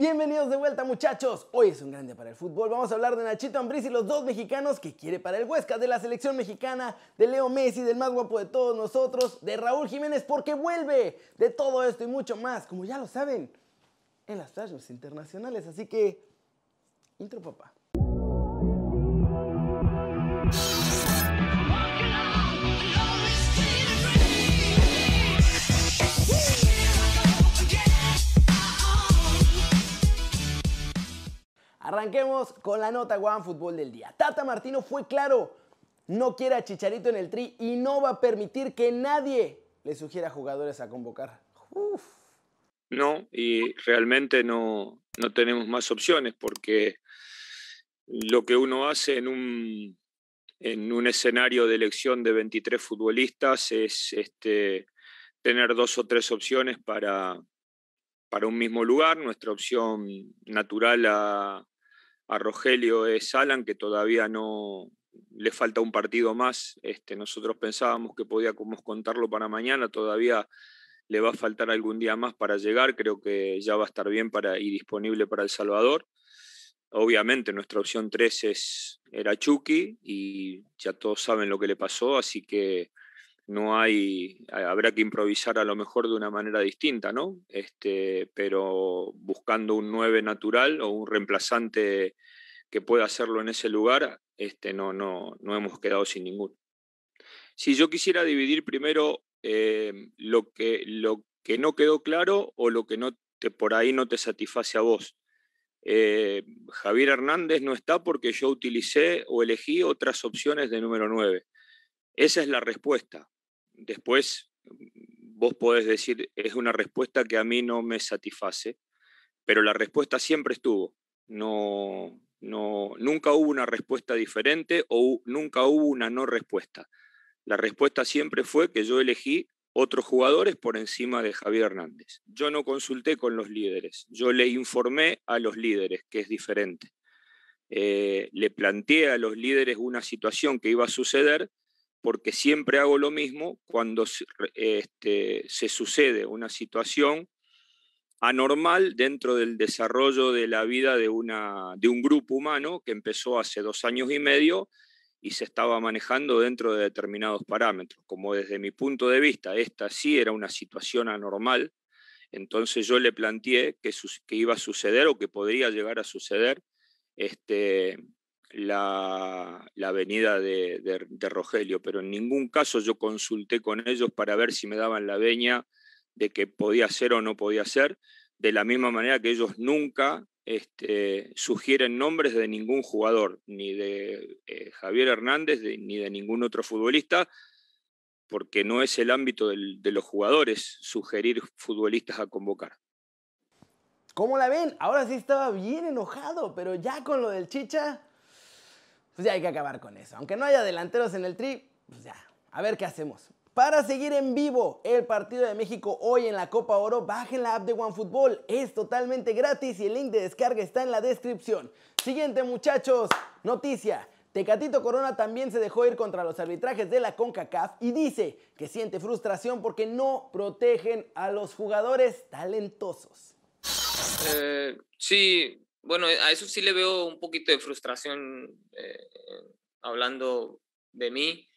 Bienvenidos de vuelta muchachos, hoy es un grande para el fútbol, vamos a hablar de Nachito Ambriz y los dos mexicanos que quiere para el Huesca, de la selección mexicana, de Leo Messi, del más guapo de todos nosotros, de Raúl Jiménez porque vuelve, de todo esto y mucho más, como ya lo saben, en las flashes internacionales, así que, intro papá. Arranquemos con la nota One Fútbol del día. Tata Martino fue claro, no quiere a Chicharito en el tri y no va a permitir que nadie le sugiera jugadores a convocar. No, y realmente no, no tenemos más opciones porque lo que uno hace en un, en un escenario de elección de 23 futbolistas es este, tener dos o tres opciones para, para un mismo lugar. Nuestra opción natural a, a Rogelio es Alan, que todavía no le falta un partido más. Este, nosotros pensábamos que podíamos contarlo para mañana, todavía le va a faltar algún día más para llegar, creo que ya va a estar bien para, y disponible para El Salvador. Obviamente nuestra opción 3 es, era Chucky y ya todos saben lo que le pasó, así que no hay, habrá que improvisar a lo mejor de una manera distinta, ¿no? Este, pero buscando un 9 natural o un reemplazante que pueda hacerlo en ese lugar, este, no, no, no hemos quedado sin ninguno. Si yo quisiera dividir primero eh, lo, que, lo que no quedó claro o lo que no te, por ahí no te satisface a vos. Eh, Javier Hernández no está porque yo utilicé o elegí otras opciones de número 9. Esa es la respuesta. Después, vos podés decir, es una respuesta que a mí no me satisface, pero la respuesta siempre estuvo. No, no, nunca hubo una respuesta diferente o nunca hubo una no respuesta. La respuesta siempre fue que yo elegí otros jugadores por encima de Javier Hernández. Yo no consulté con los líderes, yo le informé a los líderes, que es diferente. Eh, le planteé a los líderes una situación que iba a suceder porque siempre hago lo mismo cuando este, se sucede una situación anormal dentro del desarrollo de la vida de, una, de un grupo humano que empezó hace dos años y medio y se estaba manejando dentro de determinados parámetros. Como desde mi punto de vista esta sí era una situación anormal, entonces yo le planteé que, que iba a suceder o que podría llegar a suceder este, la, la venida de, de, Rogelio, pero en ningún caso yo consulté con ellos para ver si me daban la veña de que podía ser o no podía ser, de la misma manera que ellos nunca este, sugieren nombres de ningún jugador, ni de eh, Javier Hernández, ni de ningún otro futbolista, porque no es el ámbito de los jugadores sugerir futbolistas a convocar. ¿Cómo la ven? Ahora sí estaba bien enojado, pero ya con lo del Chicha, pues ya hay que acabar con eso. Aunque no haya delanteros en el tri, pues ya, a ver qué hacemos. Para seguir en vivo el partido de México hoy en la Copa Oro, bajen la app de OneFootball. Es totalmente gratis y el link de descarga está en la descripción. Siguiente muchachos, noticia. Tecatito Corona también se dejó ir contra los arbitrajes de la CONCACAF y dice que siente frustración porque no protegen a los jugadores talentosos. Eh, sí, bueno, a eso sí le veo un poquito de frustración eh, hablando de mí,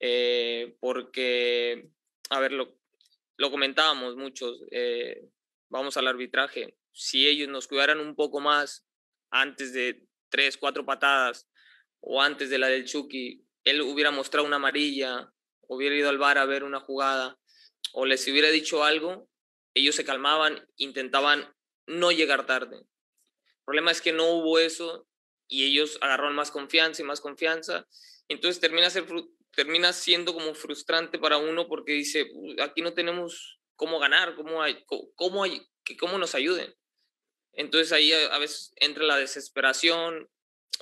eh, porque, a ver, lo, lo comentábamos muchos, eh, vamos al arbitraje, si ellos nos cuidaran un poco más antes de tres, cuatro patadas o antes de la del Chucky, él hubiera mostrado una amarilla, hubiera ido al bar a ver una jugada o les hubiera dicho algo, ellos se calmaban, intentaban no llegar tarde problema es que no hubo eso y ellos agarraron más confianza y más confianza. Entonces termina, ser, termina siendo como frustrante para uno porque dice, aquí no tenemos cómo ganar, cómo, hay, cómo, cómo nos ayuden. Entonces ahí a, veces entra la desesperación,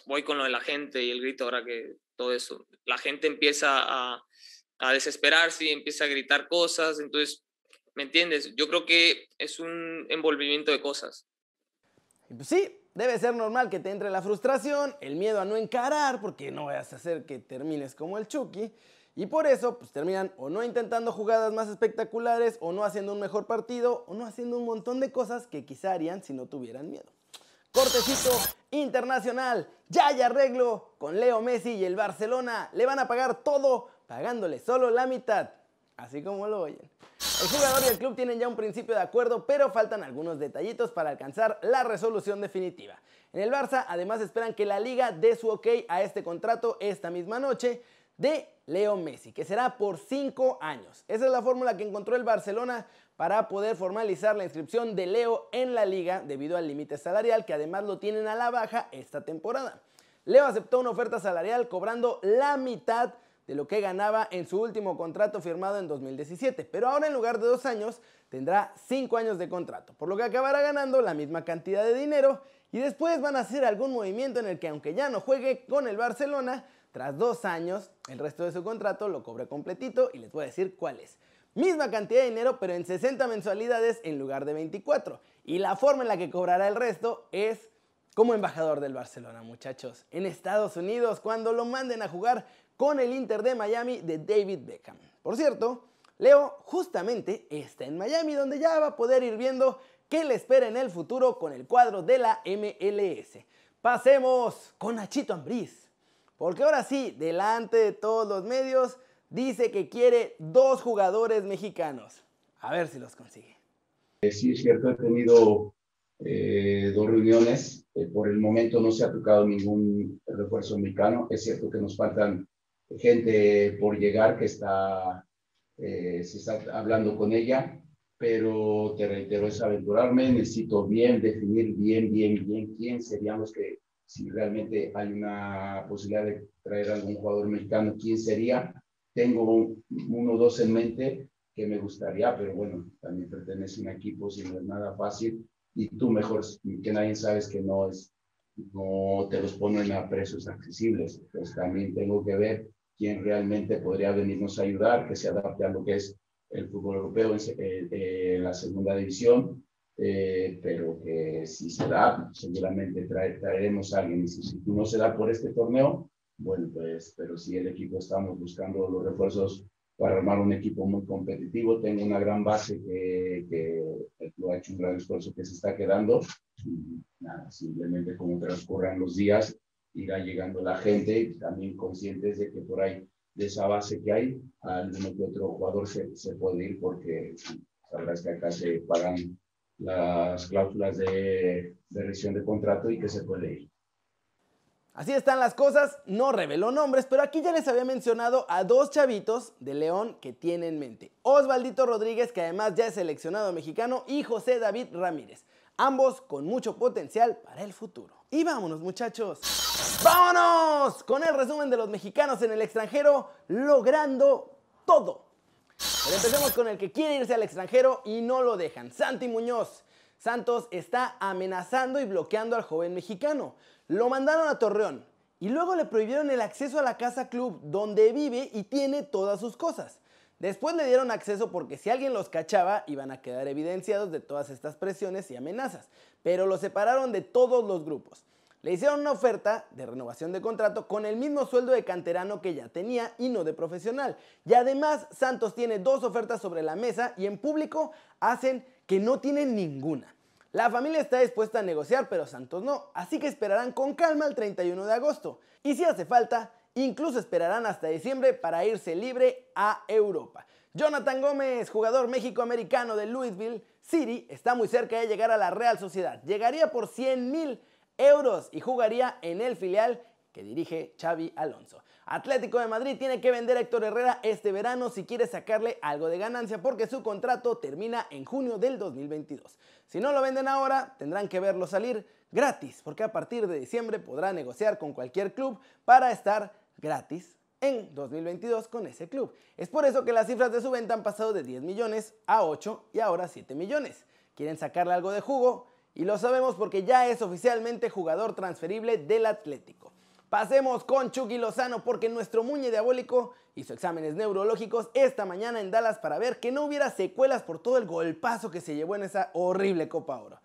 voy con lo de la gente y el grito ahora que todo eso, la gente empieza a, a desesperarse y empieza a gritar cosas, entonces, ¿me entiendes? Yo creo que es un envolvimiento de cosas. Pues sí, debe ser normal que te entre la frustración, el miedo a no encarar, porque no vayas a hacer que termines como el Chucky. Y por eso, pues terminan o no intentando jugadas más espectaculares, o no haciendo un mejor partido, o no haciendo un montón de cosas que quizá harían si no tuvieran miedo. Cortecito internacional, ya hay arreglo con Leo Messi y el Barcelona. Le van a pagar todo pagándole solo la mitad, así como lo oyen. El jugador y el club tienen ya un principio de acuerdo, pero faltan algunos detallitos para alcanzar la resolución definitiva. En el Barça, además, esperan que la liga dé su ok a este contrato esta misma noche de Leo Messi, que será por 5 años. Esa es la fórmula que encontró el Barcelona para poder formalizar la inscripción de Leo en la liga debido al límite salarial que además lo tienen a la baja esta temporada. Leo aceptó una oferta salarial cobrando la mitad de lo que ganaba en su último contrato firmado en 2017, pero ahora en lugar de dos años tendrá cinco años de contrato, por lo que acabará ganando la misma cantidad de dinero y después van a hacer algún movimiento en el que aunque ya no juegue con el Barcelona, tras dos años el resto de su contrato lo cobre completito y les voy a decir cuál es. Misma cantidad de dinero, pero en 60 mensualidades en lugar de 24. Y la forma en la que cobrará el resto es como embajador del Barcelona, muchachos. En Estados Unidos, cuando lo manden a jugar con el Inter de Miami de David Beckham. Por cierto, Leo justamente está en Miami, donde ya va a poder ir viendo qué le espera en el futuro con el cuadro de la MLS. Pasemos con Nachito Ambriz, porque ahora sí, delante de todos los medios, dice que quiere dos jugadores mexicanos. A ver si los consigue. Eh, sí, es cierto, he tenido eh, dos reuniones. Eh, por el momento no se ha tocado ningún refuerzo mexicano. Es cierto que nos faltan gente por llegar que está, se está hablando con ella, pero te reitero, es aventurarme. Necesito bien definir bien, bien, bien quién serían los que, si realmente hay una posibilidad de traer algún jugador mexicano, quién sería tengo uno o dos en mente que me gustaría, pero bueno, también pertenece a un equipo, si no es nada fácil, y tú mejor que nadie sabes que no es, no te los ponen a precios accesibles, pues también tengo que ver quién realmente podría venirnos a ayudar, que se adapte a lo que es el fútbol europeo eh, eh, la segunda división, eh, pero que si se da, seguramente traeremos a alguien, y si, si no se da por este torneo, bueno, pues, pero si el equipo estamos buscando los refuerzos para armar un equipo muy competitivo. Tengo una gran base que, que lo ha hecho un gran esfuerzo que se está quedando. Y nada, simplemente como transcurran los días, irá llegando la gente también conscientes de que por ahí, de esa base que hay, alguno que otro jugador se, se puede ir porque sabrás que acá se pagan las cláusulas de, de revisión de contrato y que se puede ir. Así están las cosas, no reveló nombres, pero aquí ya les había mencionado a dos chavitos de León que tiene en mente. Osvaldito Rodríguez, que además ya es seleccionado mexicano, y José David Ramírez. Ambos con mucho potencial para el futuro. Y vámonos muchachos. ¡Vámonos! Con el resumen de los mexicanos en el extranjero, logrando todo. Pero empecemos con el que quiere irse al extranjero y no lo dejan. Santi Muñoz. Santos está amenazando y bloqueando al joven mexicano. Lo mandaron a Torreón y luego le prohibieron el acceso a la casa club donde vive y tiene todas sus cosas. Después le dieron acceso porque si alguien los cachaba iban a quedar evidenciados de todas estas presiones y amenazas, pero lo separaron de todos los grupos. Le hicieron una oferta de renovación de contrato con el mismo sueldo de canterano que ya tenía y no de profesional. Y además Santos tiene dos ofertas sobre la mesa y en público hacen que no tienen ninguna. La familia está dispuesta a negociar, pero Santos no, así que esperarán con calma el 31 de agosto. Y si hace falta, incluso esperarán hasta diciembre para irse libre a Europa. Jonathan Gómez, jugador méxico-americano de Louisville City, está muy cerca de llegar a la Real Sociedad. Llegaría por 100 mil euros y jugaría en el filial que dirige Xavi Alonso. Atlético de Madrid tiene que vender a Héctor Herrera este verano si quiere sacarle algo de ganancia porque su contrato termina en junio del 2022. Si no lo venden ahora, tendrán que verlo salir gratis porque a partir de diciembre podrá negociar con cualquier club para estar gratis en 2022 con ese club. Es por eso que las cifras de su venta han pasado de 10 millones a 8 y ahora 7 millones. Quieren sacarle algo de jugo y lo sabemos porque ya es oficialmente jugador transferible del Atlético. Pasemos con Chucky Lozano porque nuestro muñe diabólico hizo exámenes neurológicos esta mañana en Dallas para ver que no hubiera secuelas por todo el golpazo que se llevó en esa horrible Copa Oro.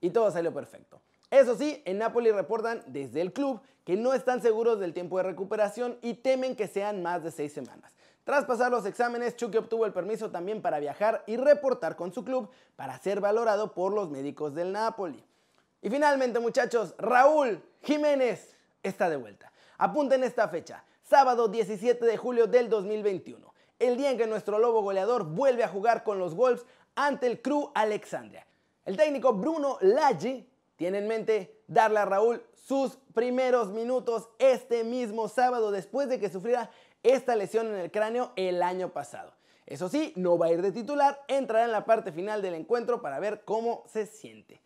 Y todo salió perfecto. Eso sí, en Napoli reportan desde el club que no están seguros del tiempo de recuperación y temen que sean más de seis semanas. Tras pasar los exámenes, Chucky obtuvo el permiso también para viajar y reportar con su club para ser valorado por los médicos del Napoli. Y finalmente, muchachos, Raúl Jiménez está de vuelta. Apunten esta fecha, sábado 17 de julio del 2021, el día en que nuestro lobo goleador vuelve a jugar con los Wolves ante el Crew Alexandria. El técnico Bruno Laggi tiene en mente darle a Raúl sus primeros minutos este mismo sábado después de que sufriera esta lesión en el cráneo el año pasado. Eso sí, no va a ir de titular, entrará en la parte final del encuentro para ver cómo se siente.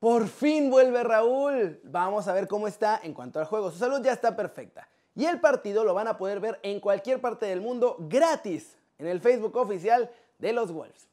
Por fin vuelve Raúl. Vamos a ver cómo está en cuanto al juego. Su salud ya está perfecta. Y el partido lo van a poder ver en cualquier parte del mundo gratis en el Facebook oficial de los Wolves.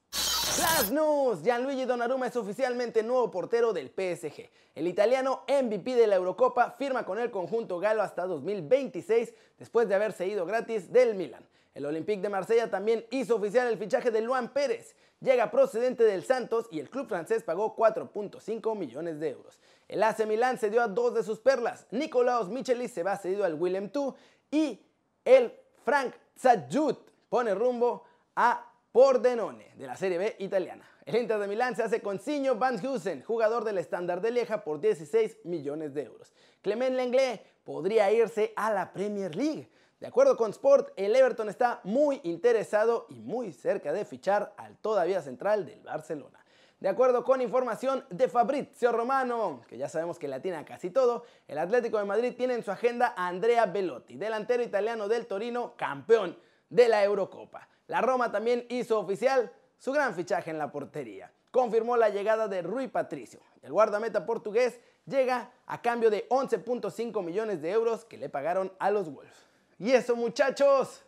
Flash News, Gianluigi Donnarumma es oficialmente nuevo portero del PSG. El italiano MVP de la Eurocopa firma con el conjunto galo hasta 2026 después de haberse ido gratis del Milan. El Olympique de Marsella también hizo oficial el fichaje de Luan Pérez. Llega procedente del Santos y el club francés pagó 4.5 millones de euros. El AC Milan cedió a dos de sus perlas. Nicolaos Michelis se va cedido al Willem II y el Frank Zadjut pone rumbo a Pordenone de la Serie B italiana. El Inter de Milán se hace con Signor Van Heusen, jugador del estándar de Lieja, por 16 millones de euros. Clement Lenglet podría irse a la Premier League. De acuerdo con Sport, el Everton está muy interesado y muy cerca de fichar al todavía central del Barcelona. De acuerdo con información de Fabrizio Romano, que ya sabemos que la tiene casi todo, el Atlético de Madrid tiene en su agenda a Andrea Belotti, delantero italiano del Torino, campeón de la Eurocopa. La Roma también hizo oficial su gran fichaje en la portería. Confirmó la llegada de Rui Patricio. El guardameta portugués llega a cambio de 11.5 millones de euros que le pagaron a los Wolves. Y eso muchachos,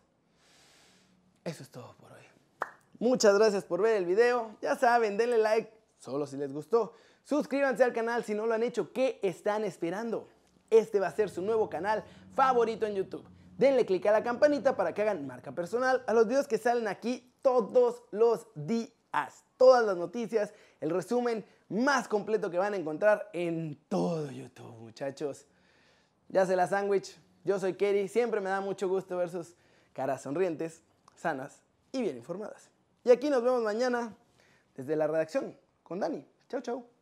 eso es todo por hoy. Muchas gracias por ver el video. Ya saben, denle like solo si les gustó. Suscríbanse al canal si no lo han hecho. ¿Qué están esperando? Este va a ser su nuevo canal favorito en YouTube. Denle click a la campanita para que hagan marca personal a los videos que salen aquí todos los días. Todas las noticias, el resumen más completo que van a encontrar en todo YouTube, muchachos. Ya se la sándwich. Yo soy Kerry, siempre me da mucho gusto ver sus caras sonrientes, sanas y bien informadas. Y aquí nos vemos mañana desde la redacción con Dani. Chau, chau.